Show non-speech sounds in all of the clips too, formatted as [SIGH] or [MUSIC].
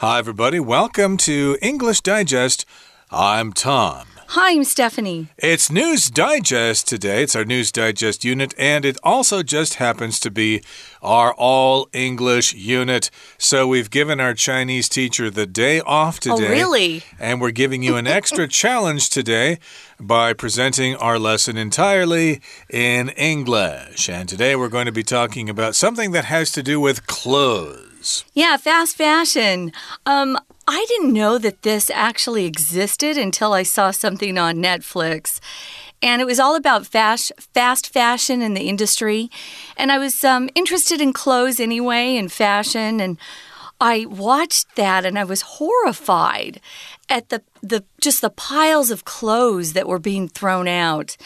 Hi, everybody. Welcome to English Digest. I'm Tom. Hi, I'm Stephanie. It's News Digest today. It's our News Digest unit, and it also just happens to be our all English unit. So we've given our Chinese teacher the day off today. Oh, today. really? And we're giving you an extra [LAUGHS] challenge today by presenting our lesson entirely in English. And today we're going to be talking about something that has to do with clothes. Yeah, fast fashion. Um, I didn't know that this actually existed until I saw something on Netflix. And it was all about fast, fast fashion in the industry. And I was um, interested in clothes anyway and fashion. And I watched that and I was horrified at the, the just the piles of clothes that were being thrown out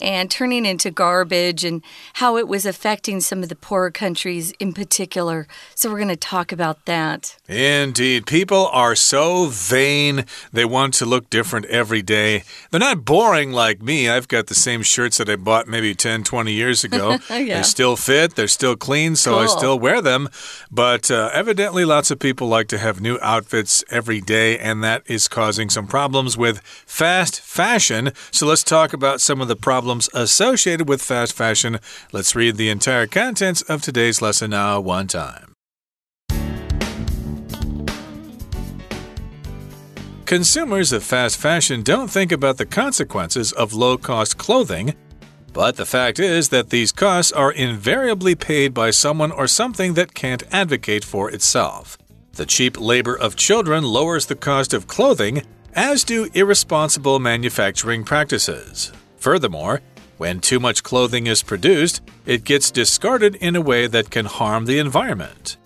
and turning into garbage and how it was affecting some of the poorer countries in particular. So we're going to talk about that. Indeed. People are so vain. They want to look different every day. They're not boring like me. I've got the same shirts that I bought maybe 10, 20 years ago. [LAUGHS] Yeah. They still fit, they're still clean, so I still wear them. But uh, evidently, lots of people like to have new outfits every day, and that is causing some problems with fast fashion. So let's talk about some of the problems associated with fast fashion. Let's read the entire contents of today's lesson now, one time. Consumers of fast fashion don't think about the consequences of low cost clothing, but the fact is that these costs are invariably paid by someone or something that can't advocate for itself. The cheap labor of children lowers the cost of clothing, as do irresponsible manufacturing practices. Furthermore, when too much clothing is produced, it gets discarded in a way that can harm the environment.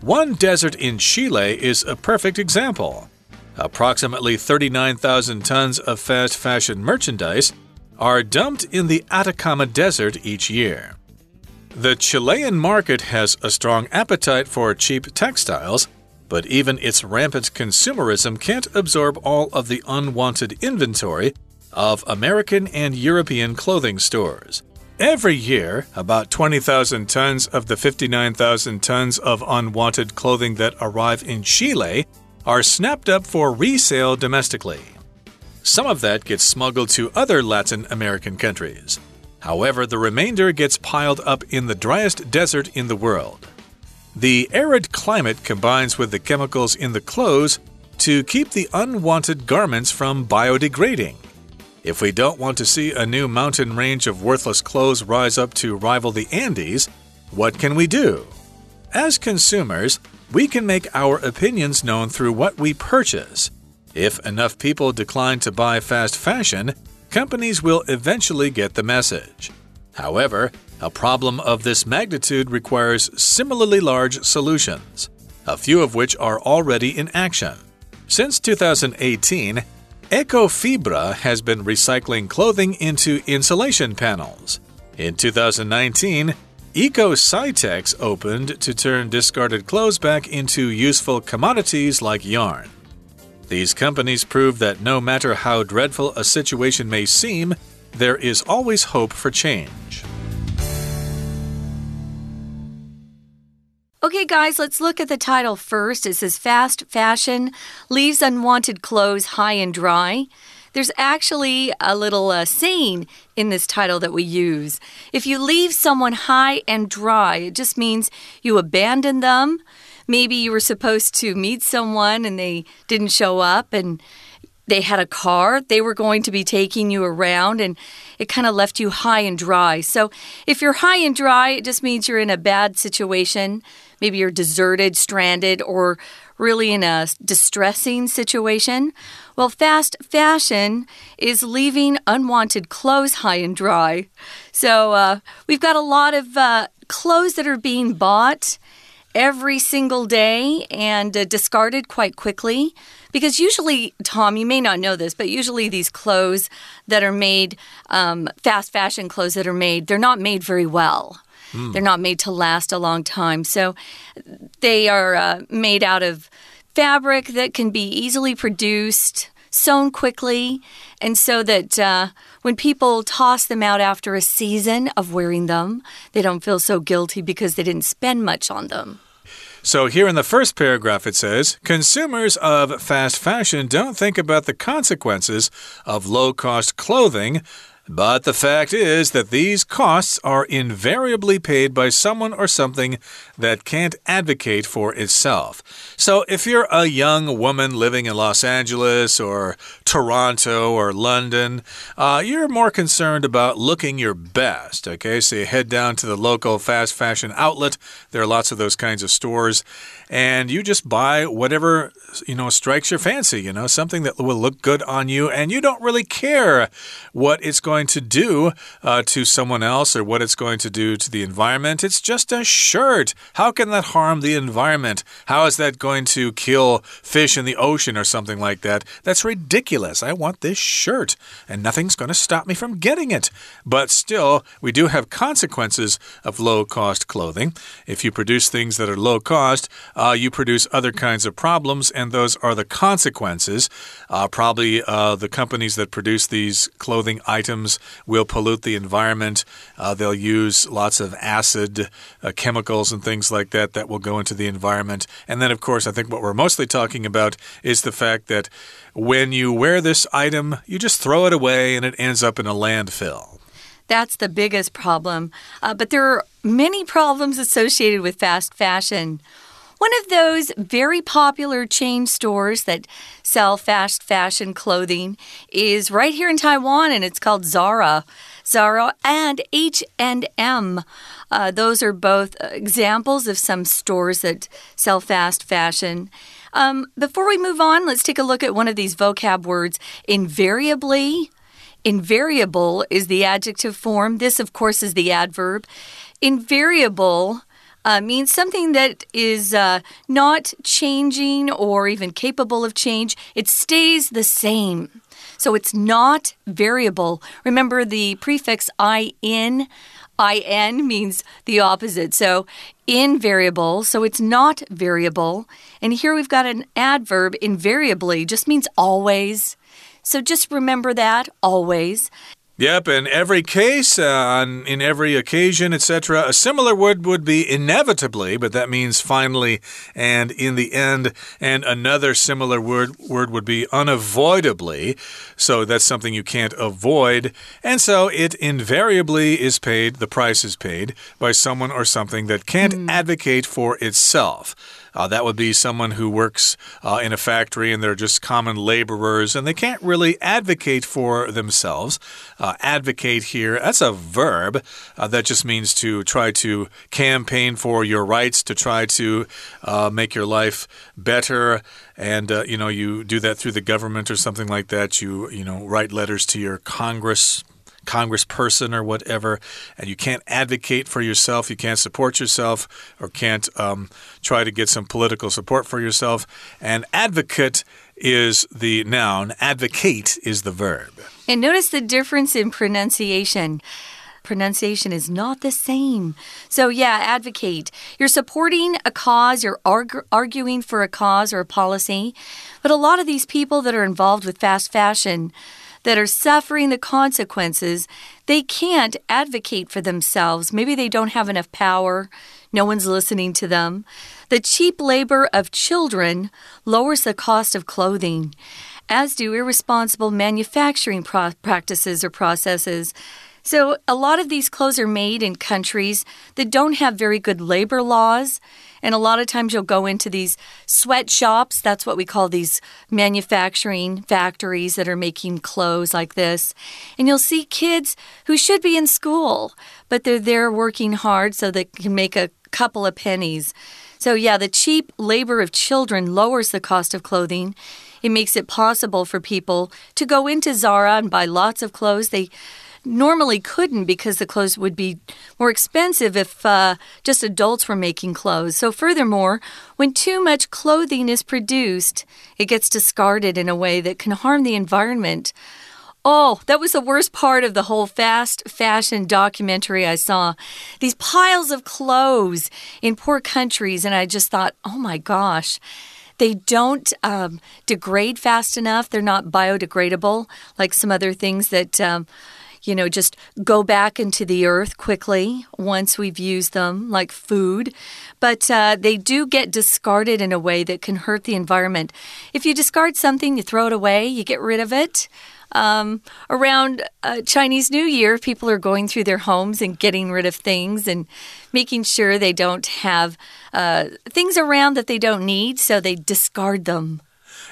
One desert in Chile is a perfect example. Approximately 39,000 tons of fast fashion merchandise are dumped in the Atacama Desert each year. The Chilean market has a strong appetite for cheap textiles, but even its rampant consumerism can't absorb all of the unwanted inventory of American and European clothing stores. Every year, about 20,000 tons of the 59,000 tons of unwanted clothing that arrive in Chile are snapped up for resale domestically. Some of that gets smuggled to other Latin American countries. However, the remainder gets piled up in the driest desert in the world. The arid climate combines with the chemicals in the clothes to keep the unwanted garments from biodegrading. If we don't want to see a new mountain range of worthless clothes rise up to rival the Andes, what can we do? As consumers, we can make our opinions known through what we purchase. If enough people decline to buy fast fashion, companies will eventually get the message. However, a problem of this magnitude requires similarly large solutions, a few of which are already in action. Since 2018, Ecofibra has been recycling clothing into insulation panels. In 2019, Ecocitex opened to turn discarded clothes back into useful commodities like yarn. These companies prove that no matter how dreadful a situation may seem, there is always hope for change. Okay, guys, let's look at the title first. It says Fast Fashion Leaves Unwanted Clothes High and Dry. There's actually a little uh, saying in this title that we use. If you leave someone high and dry, it just means you abandon them. Maybe you were supposed to meet someone and they didn't show up and they had a car. They were going to be taking you around and it kind of left you high and dry. So if you're high and dry, it just means you're in a bad situation. Maybe you're deserted, stranded, or really in a distressing situation. Well, fast fashion is leaving unwanted clothes high and dry. So uh, we've got a lot of uh, clothes that are being bought every single day and uh, discarded quite quickly. Because usually, Tom, you may not know this, but usually these clothes that are made, um, fast fashion clothes that are made, they're not made very well. They're not made to last a long time. So they are uh, made out of fabric that can be easily produced, sewn quickly, and so that uh, when people toss them out after a season of wearing them, they don't feel so guilty because they didn't spend much on them. So, here in the first paragraph, it says Consumers of fast fashion don't think about the consequences of low cost clothing but the fact is that these costs are invariably paid by someone or something that can't advocate for itself. So, if you're a young woman living in Los Angeles or Toronto or London, uh, you're more concerned about looking your best. Okay, so you head down to the local fast fashion outlet. There are lots of those kinds of stores. And you just buy whatever you know strikes your fancy you know something that will look good on you. And you don't really care what it's going to do uh, to someone else or what it's going to do to the environment. It's just a shirt. How can that harm the environment? How is that going to kill fish in the ocean or something like that? That's ridiculous i want this shirt and nothing's going to stop me from getting it but still we do have consequences of low cost clothing if you produce things that are low cost uh, you produce other kinds of problems, and those are the consequences. Uh, probably uh, the companies that produce these clothing items will pollute the environment. Uh, they'll use lots of acid uh, chemicals and things like that that will go into the environment. And then, of course, I think what we're mostly talking about is the fact that when you wear this item, you just throw it away and it ends up in a landfill. That's the biggest problem. Uh, but there are many problems associated with fast fashion. One of those very popular chain stores that sell fast fashion clothing is right here in Taiwan and it's called Zara. Zara and H&M. Uh, those are both examples of some stores that sell fast fashion. Um, before we move on, let's take a look at one of these vocab words. Invariably. Invariable is the adjective form. This, of course, is the adverb. Invariable uh, means something that is uh, not changing or even capable of change. It stays the same. So it's not variable. Remember the prefix in. In means the opposite. So invariable. So it's not variable. And here we've got an adverb invariably, just means always. So just remember that always. Yep, in every case, uh, in every occasion, etc., a similar word would be inevitably, but that means finally and in the end. And another similar word word would be unavoidably. So that's something you can't avoid. And so it invariably is paid, the price is paid by someone or something that can't mm. advocate for itself. Uh, that would be someone who works uh, in a factory and they're just common laborers and they can't really advocate for themselves. Uh, advocate here, that's a verb. Uh, that just means to try to campaign for your rights, to try to uh, make your life better. And uh, you know you do that through the government or something like that. You you know write letters to your congress congressperson or whatever, and you can't advocate for yourself, you can't support yourself, or can't um, try to get some political support for yourself. And advocate is the noun, advocate is the verb. And notice the difference in pronunciation pronunciation is not the same. So, yeah, advocate. You're supporting a cause, you're arg arguing for a cause or a policy. But a lot of these people that are involved with fast fashion, that are suffering the consequences, they can't advocate for themselves. Maybe they don't have enough power. No one's listening to them. The cheap labor of children lowers the cost of clothing, as do irresponsible manufacturing practices or processes. So, a lot of these clothes are made in countries that don't have very good labor laws. And a lot of times you'll go into these sweatshops. That's what we call these manufacturing factories that are making clothes like this. And you'll see kids who should be in school, but they're there working hard so they can make a couple of pennies. So, yeah, the cheap labor of children lowers the cost of clothing. It makes it possible for people to go into Zara and buy lots of clothes. They normally couldn't because the clothes would be more expensive if uh, just adults were making clothes. So, furthermore, when too much clothing is produced, it gets discarded in a way that can harm the environment. Oh, that was the worst part of the whole fast fashion documentary I saw. These piles of clothes in poor countries, and I just thought, oh my gosh. They don't um, degrade fast enough. They're not biodegradable like some other things that um, you know, just go back into the earth quickly once we've used them, like food. But uh, they do get discarded in a way that can hurt the environment. If you discard something, you throw it away, you get rid of it. Um, around uh, Chinese New Year, people are going through their homes and getting rid of things and making sure they don't have uh, things around that they don't need, so they discard them.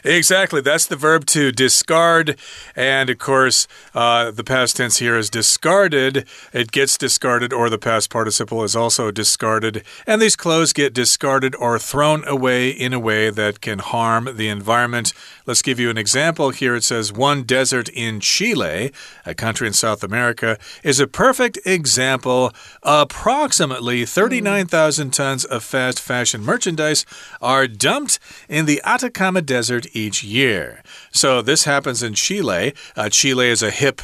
Exactly. That's the verb to discard. And of course, uh, the past tense here is discarded. It gets discarded, or the past participle is also discarded. And these clothes get discarded or thrown away in a way that can harm the environment. Let's give you an example here. It says one desert in Chile, a country in South America, is a perfect example. Approximately 39,000 tons of fast fashion merchandise are dumped in the Atacama Desert each year. So this happens in Chile. Uh, Chile is a hip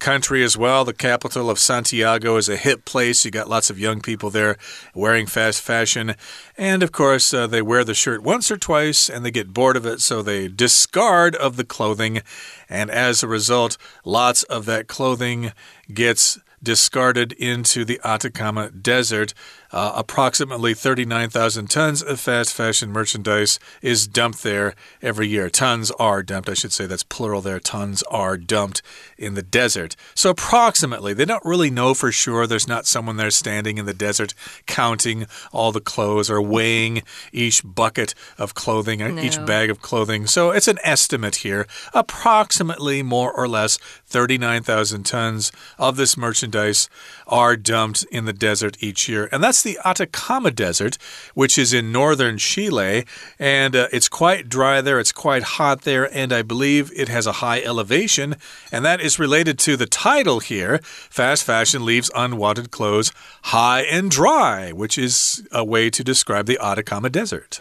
country as well. The capital of Santiago is a hip place. You got lots of young people there wearing fast fashion. And of course, uh, they wear the shirt once or twice and they get bored of it, so they discard of the clothing. And as a result, lots of that clothing gets discarded into the Atacama Desert. Uh, approximately 39,000 tons of fast fashion merchandise is dumped there every year. Tons are dumped, I should say. That's plural there. Tons are dumped in the desert. So, approximately, they don't really know for sure. There's not someone there standing in the desert counting all the clothes or weighing each bucket of clothing, no. each bag of clothing. So, it's an estimate here. Approximately, more or less, 39,000 tons of this merchandise are dumped in the desert each year. And that's the Atacama Desert, which is in northern Chile. And uh, it's quite dry there, it's quite hot there, and I believe it has a high elevation. And that is related to the title here Fast Fashion Leaves Unwanted Clothes High and Dry, which is a way to describe the Atacama Desert.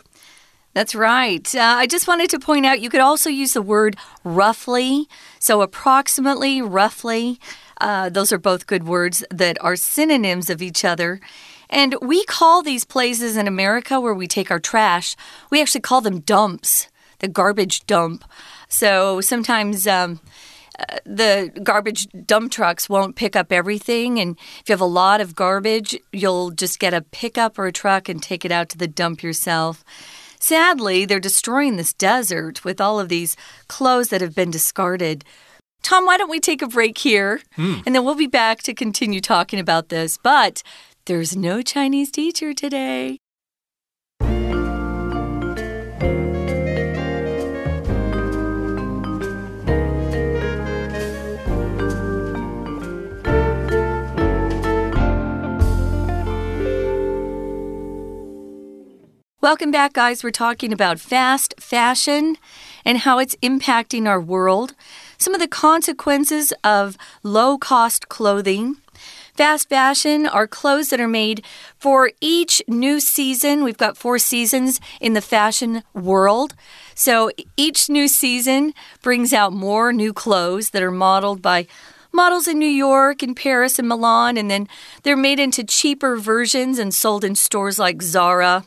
That's right. Uh, I just wanted to point out you could also use the word roughly. So, approximately, roughly. Uh, those are both good words that are synonyms of each other. And we call these places in America where we take our trash, we actually call them dumps, the garbage dump. So sometimes um, uh, the garbage dump trucks won't pick up everything. And if you have a lot of garbage, you'll just get a pickup or a truck and take it out to the dump yourself. Sadly, they're destroying this desert with all of these clothes that have been discarded. Tom, why don't we take a break here? Mm. And then we'll be back to continue talking about this. But there's no Chinese teacher today. Welcome back, guys. We're talking about fast fashion and how it's impacting our world, some of the consequences of low cost clothing, Fast fashion are clothes that are made for each new season. We've got four seasons in the fashion world. So each new season brings out more new clothes that are modeled by models in New York and Paris and Milan, and then they're made into cheaper versions and sold in stores like Zara,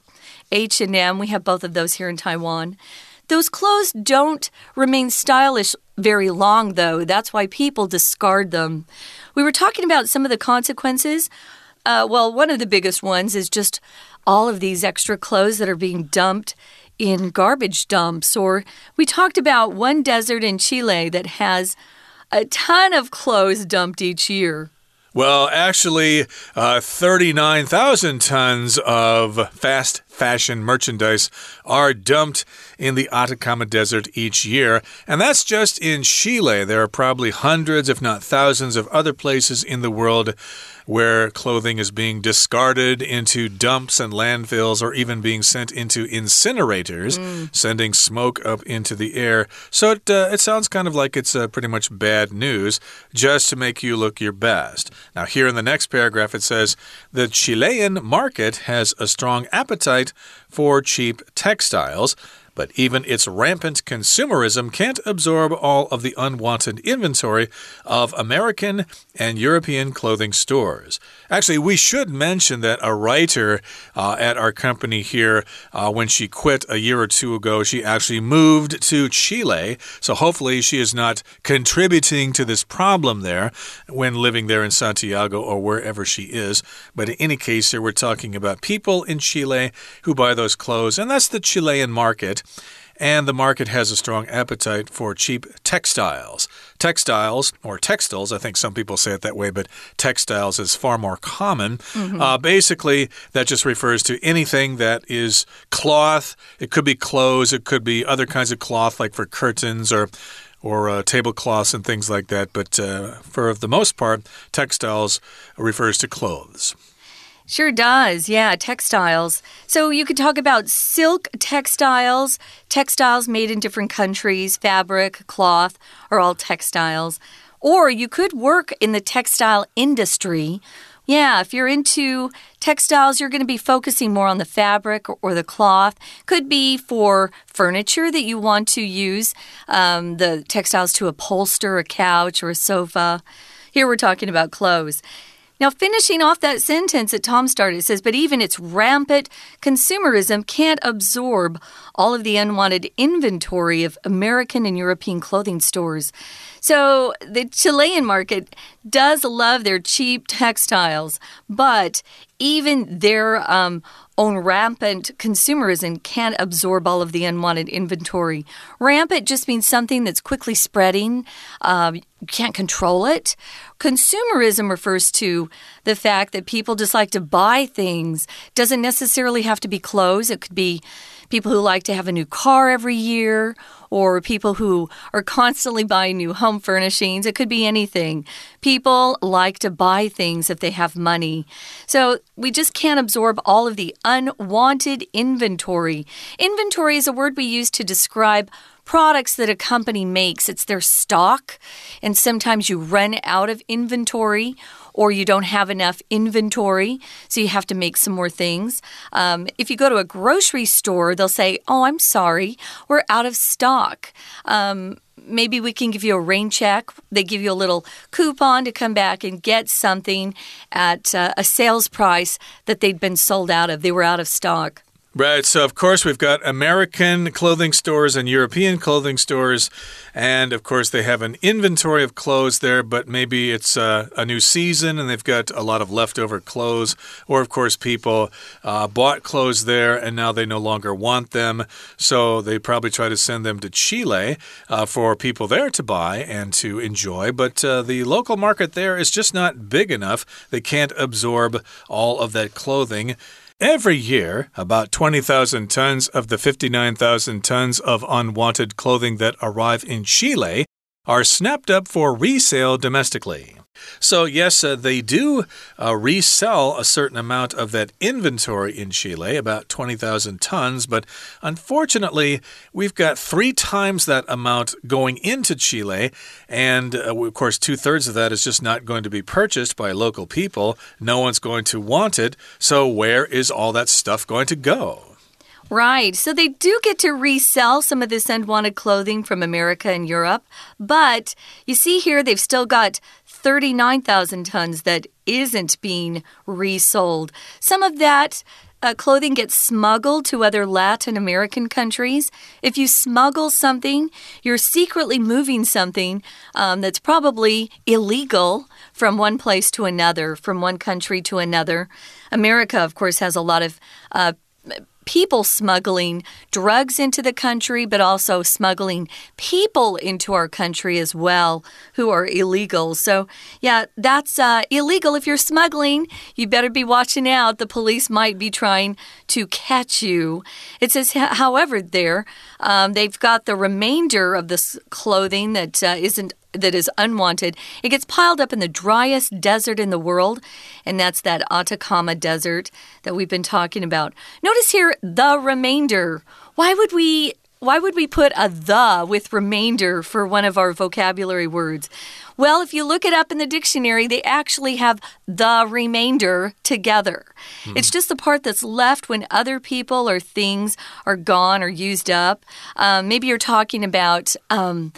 H&M. We have both of those here in Taiwan. Those clothes don't remain stylish very long, though. That's why people discard them. We were talking about some of the consequences. Uh, well, one of the biggest ones is just all of these extra clothes that are being dumped in garbage dumps. Or we talked about one desert in Chile that has a ton of clothes dumped each year. Well, actually, uh, 39,000 tons of fast fashion merchandise are dumped in the Atacama Desert each year. And that's just in Chile. There are probably hundreds, if not thousands, of other places in the world where clothing is being discarded into dumps and landfills or even being sent into incinerators, mm. sending smoke up into the air. So it, uh, it sounds kind of like it's uh, pretty much bad news just to make you look your best. Now, here in the next paragraph, it says the Chilean market has a strong appetite for cheap textiles but even its rampant consumerism can't absorb all of the unwanted inventory of American and European clothing stores. Actually, we should mention that a writer uh, at our company here, uh, when she quit a year or two ago, she actually moved to Chile. So hopefully, she is not contributing to this problem there when living there in Santiago or wherever she is. But in any case, here we're talking about people in Chile who buy those clothes, and that's the Chilean market and the market has a strong appetite for cheap textiles. Textiles, or textiles, I think some people say it that way, but textiles is far more common. Mm -hmm. uh, basically, that just refers to anything that is cloth. It could be clothes, it could be other kinds of cloth, like for curtains or or uh, tablecloths and things like that. But uh, for the most part, textiles refers to clothes. Sure does. Yeah, textiles. So you could talk about silk textiles, textiles made in different countries, fabric, cloth are all textiles. Or you could work in the textile industry. Yeah, if you're into textiles, you're going to be focusing more on the fabric or the cloth. Could be for furniture that you want to use um, the textiles to upholster a couch or a sofa. Here we're talking about clothes. Now, finishing off that sentence that Tom started, says, but even its rampant consumerism can't absorb all of the unwanted inventory of American and European clothing stores. So, the Chilean market does love their cheap textiles, but even their um, own rampant consumerism can't absorb all of the unwanted inventory. Rampant just means something that's quickly spreading. Um, you can't control it. Consumerism refers to the fact that people just like to buy things. Doesn't necessarily have to be clothes. It could be people who like to have a new car every year, or people who are constantly buying new home furnishings. It could be anything. People like to buy things if they have money. So we just can't absorb all of the unwanted inventory. Inventory is a word we use to describe products that a company makes. It's their stock, and sometimes you run out of inventory or you don't have enough inventory, so you have to make some more things. Um, if you go to a grocery store, they'll say, Oh, I'm sorry, we're out of stock. Um, maybe we can give you a rain check. They give you a little coupon to come back and get something at uh, a sales price that they'd been sold out of. They were out of stock. Right. So, of course, we've got American clothing stores and European clothing stores. And, of course, they have an inventory of clothes there, but maybe it's uh, a new season and they've got a lot of leftover clothes. Or, of course, people uh, bought clothes there and now they no longer want them. So, they probably try to send them to Chile uh, for people there to buy and to enjoy. But uh, the local market there is just not big enough. They can't absorb all of that clothing. Every year, about 20,000 tons of the 59,000 tons of unwanted clothing that arrive in Chile are snapped up for resale domestically. So, yes, uh, they do uh, resell a certain amount of that inventory in Chile, about 20,000 tons, but unfortunately, we've got three times that amount going into Chile, and uh, of course, two thirds of that is just not going to be purchased by local people. No one's going to want it, so where is all that stuff going to go? Right. So they do get to resell some of this unwanted clothing from America and Europe. But you see here, they've still got 39,000 tons that isn't being resold. Some of that uh, clothing gets smuggled to other Latin American countries. If you smuggle something, you're secretly moving something um, that's probably illegal from one place to another, from one country to another. America, of course, has a lot of uh, people smuggling drugs into the country, but also smuggling people into our country as well who are illegal. So, yeah, that's uh, illegal. If you're smuggling, you better be watching out. The police might be trying to catch you. It says, however, there, um, they've got the remainder of this clothing that uh, not that is unwanted. It gets piled up in the driest desert in the world, and that's that Atacama Desert that we've been talking about. Notice here the remainder. Why would we why would we put a the with remainder for one of our vocabulary words? Well, if you look it up in the dictionary, they actually have the remainder together. Hmm. It's just the part that's left when other people or things are gone or used up. Um, maybe you're talking about um,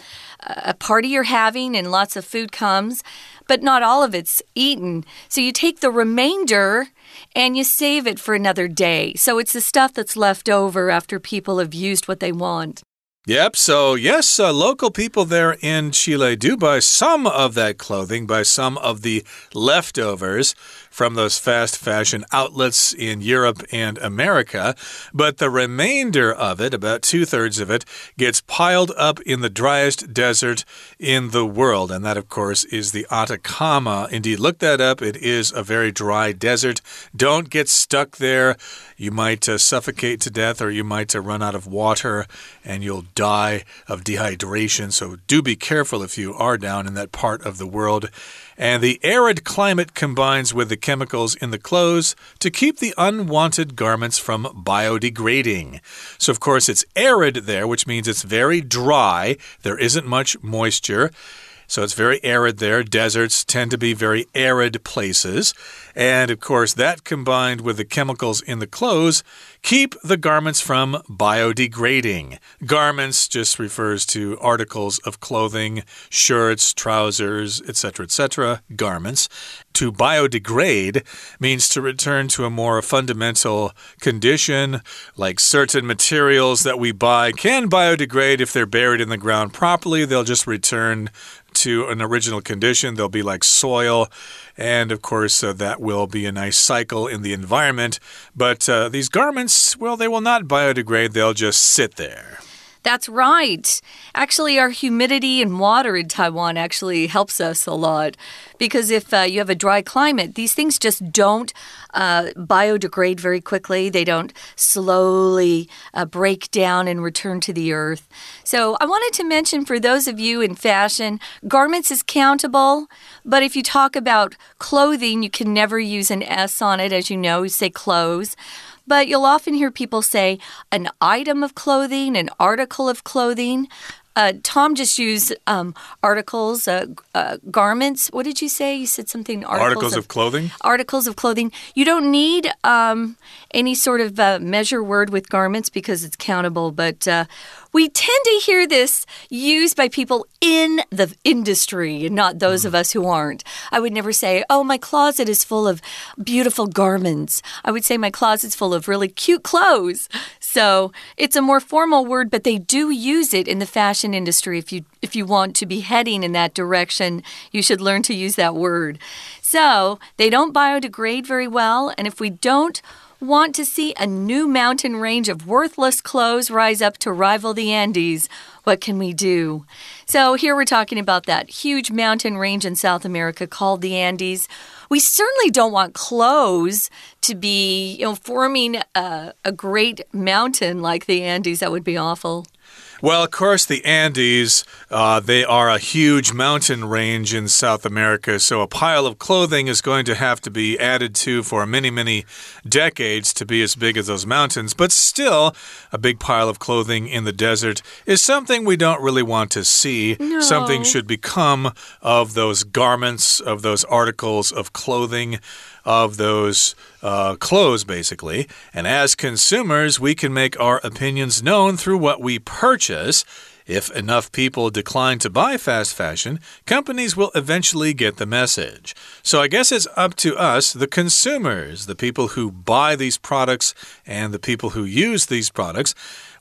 a party you're having and lots of food comes, but not all of it's eaten. So you take the remainder and you save it for another day. So it's the stuff that's left over after people have used what they want. Yep, so yes, uh, local people there in Chile do buy some of that clothing, buy some of the leftovers from those fast fashion outlets in Europe and America, but the remainder of it, about two thirds of it, gets piled up in the driest desert in the world. And that, of course, is the Atacama. Indeed, look that up. It is a very dry desert. Don't get stuck there. You might uh, suffocate to death or you might uh, run out of water and you'll die of dehydration. So do be careful if you are down in that part of the world. And the arid climate combines with the chemicals in the clothes to keep the unwanted garments from biodegrading. So, of course, it's arid there, which means it's very dry. There isn't much moisture. So it's very arid there. Deserts tend to be very arid places. And of course, that combined with the chemicals in the clothes keep the garments from biodegrading. Garments just refers to articles of clothing, shirts, trousers, etc., etc., garments. To biodegrade means to return to a more fundamental condition, like certain materials that we buy can biodegrade if they're buried in the ground properly. They'll just return to an original condition. They'll be like soil. And of course, uh, that will be a nice cycle in the environment. But uh, these garments, well, they will not biodegrade, they'll just sit there. That's right. Actually, our humidity and water in Taiwan actually helps us a lot because if uh, you have a dry climate, these things just don't uh, biodegrade very quickly. They don't slowly uh, break down and return to the earth. So, I wanted to mention for those of you in fashion, garments is countable, but if you talk about clothing, you can never use an S on it. As you know, you say clothes. But you'll often hear people say an item of clothing, an article of clothing. Uh, Tom just used um, articles, uh, uh, garments. What did you say? You said something. Articles, articles of, of, clothing. Articles of clothing. You don't need um, any sort of uh, measure word with garments because it's countable. But uh, we tend to hear this used by people in the industry and not those mm. of us who aren't. I would never say, Oh, my closet is full of beautiful garments. I would say, My closet's full of really cute clothes. So it's a more formal word, but they do use it in the fashion industry. If you if you want to be heading in that direction, you should learn to use that word. So they don't biodegrade very well, and if we don't Want to see a new mountain range of worthless clothes rise up to rival the Andes? What can we do? So, here we're talking about that huge mountain range in South America called the Andes. We certainly don't want clothes to be, you know, forming a, a great mountain like the Andes. That would be awful. Well, of course, the Andes, uh, they are a huge mountain range in South America, so a pile of clothing is going to have to be added to for many, many decades to be as big as those mountains. But still, a big pile of clothing in the desert is something we don't really want to see. No. Something should become of those garments, of those articles of clothing of those uh, clothes, basically. And as consumers, we can make our opinions known through what we purchase. If enough people decline to buy fast fashion, companies will eventually get the message. So I guess it's up to us, the consumers, the people who buy these products and the people who use these products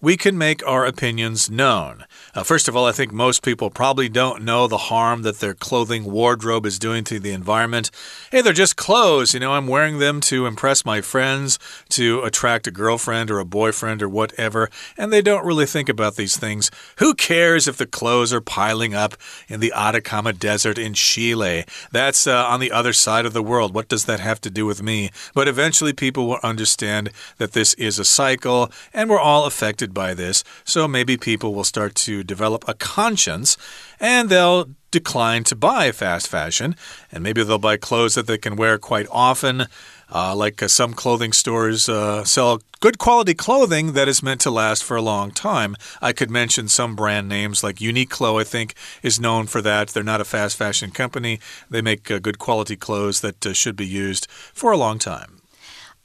we can make our opinions known. Uh, first of all, I think most people probably don't know the harm that their clothing wardrobe is doing to the environment. Hey, they're just clothes. You know, I'm wearing them to impress my friends, to attract a girlfriend or a boyfriend or whatever, and they don't really think about these things. Who cares if the clothes are piling up in the Atacama Desert in Chile? That's uh, on the other side of the world. What does that have to do with me? But eventually, people will understand that this is a cycle and we're all affected by this, so maybe people will start to develop a conscience and they'll decline to buy fast fashion, and maybe they'll buy clothes that they can wear quite often. Uh, like uh, some clothing stores uh, sell good quality clothing that is meant to last for a long time. I could mention some brand names like Uniqlo, I think, is known for that. They're not a fast fashion company, they make uh, good quality clothes that uh, should be used for a long time.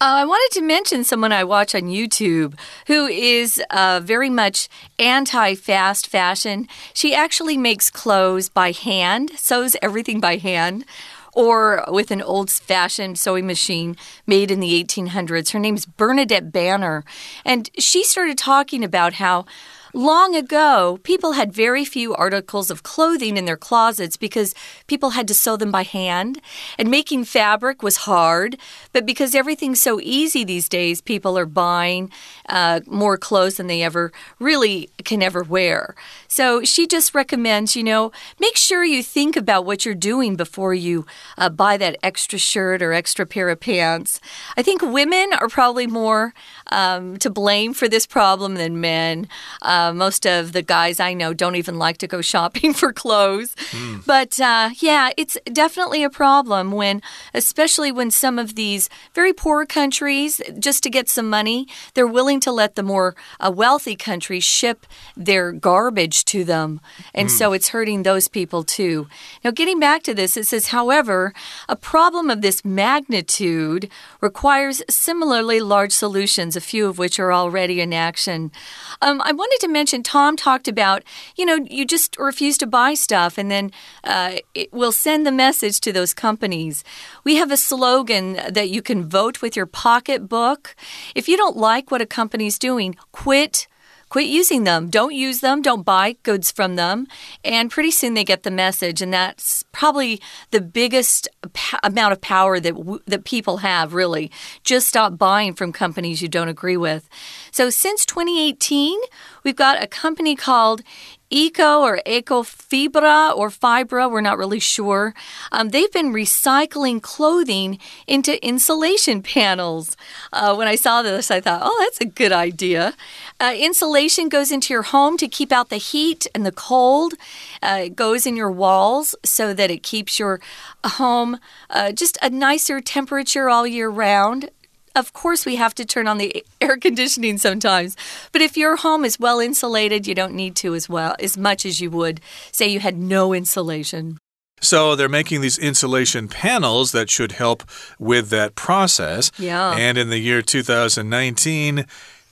Uh, I wanted to mention someone I watch on YouTube who is uh, very much anti fast fashion. She actually makes clothes by hand, sews everything by hand or with an old fashioned sewing machine made in the 1800s. Her name's Bernadette Banner. And she started talking about how Long ago, people had very few articles of clothing in their closets because people had to sew them by hand, and making fabric was hard. But because everything's so easy these days, people are buying uh, more clothes than they ever really can ever wear. So she just recommends, you know, make sure you think about what you're doing before you uh, buy that extra shirt or extra pair of pants. I think women are probably more um, to blame for this problem than men. Uh, most of the guys I know don't even like to go shopping [LAUGHS] for clothes. Mm. But uh, yeah, it's definitely a problem when, especially when some of these very poor countries, just to get some money, they're willing to let the more uh, wealthy countries ship their garbage to them. And mm. so it's hurting those people too. Now, getting back to this, it says, however, a problem of this magnitude requires similarly large solutions a few of which are already in action. Um, I wanted to mention Tom talked about, you know, you just refuse to buy stuff and then uh, it will send the message to those companies. We have a slogan that you can vote with your pocketbook. If you don't like what a company's doing, quit Quit using them. Don't use them. Don't buy goods from them. And pretty soon they get the message. And that's probably the biggest amount of power that, that people have, really. Just stop buying from companies you don't agree with. So since 2018, we've got a company called Eco or Ecofibra or Fibra, we're not really sure. Um, they've been recycling clothing into insulation panels. Uh, when I saw this, I thought, oh, that's a good idea. Uh, insulation goes into your home to keep out the heat and the cold. Uh, it goes in your walls so that it keeps your home uh, just a nicer temperature all year round of course, we have to turn on the [LAUGHS] air conditioning sometimes. But if your home is well insulated, you don't need to as well as much as you would say you had no insulation. So they're making these insulation panels that should help with that process. Yeah. And in the year 2019,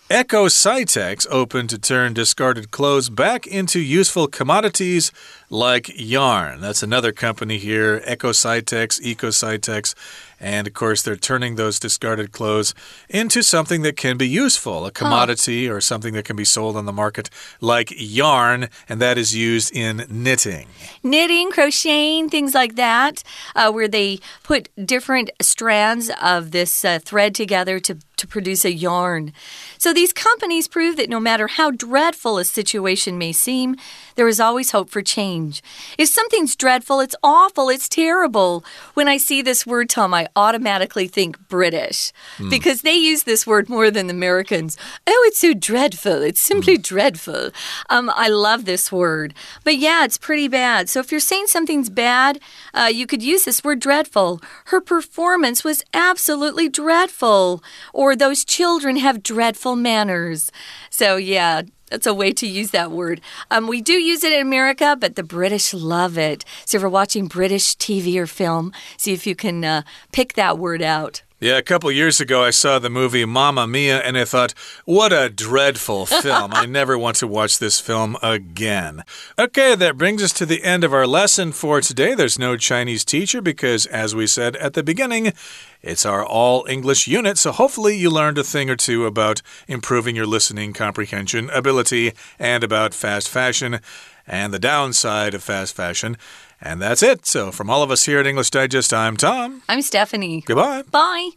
Ecocitex opened to turn discarded clothes back into useful commodities like yarn. That's another company here, Ecocitex, Ecocitex. And of course, they're turning those discarded clothes into something that can be useful, a commodity or something that can be sold on the market, like yarn, and that is used in knitting. Knitting, crocheting, things like that, uh, where they put different strands of this uh, thread together to to produce a yarn. So these companies prove that no matter how dreadful a situation may seem, there is always hope for change. If something's dreadful, it's awful, it's terrible. When I see this word, Tom, I automatically think British mm. because they use this word more than the Americans. Oh, it's so dreadful. It's simply mm. dreadful. Um, I love this word. But yeah, it's pretty bad. So if you're saying something's bad, uh, you could use this word dreadful. Her performance was absolutely dreadful. Or those children have dreadful manners. So yeah, that's a way to use that word. Um, we do use it in America, but the British love it. So if you're watching British TV or film, see if you can uh, pick that word out. Yeah, a couple years ago, I saw the movie Mamma Mia, and I thought, what a dreadful [LAUGHS] film. I never want to watch this film again. Okay, that brings us to the end of our lesson for today. There's no Chinese teacher because, as we said at the beginning, it's our all English unit, so hopefully you learned a thing or two about improving your listening comprehension ability and about fast fashion and the downside of fast fashion. And that's it. So, from all of us here at English Digest, I'm Tom. I'm Stephanie. Goodbye. Bye.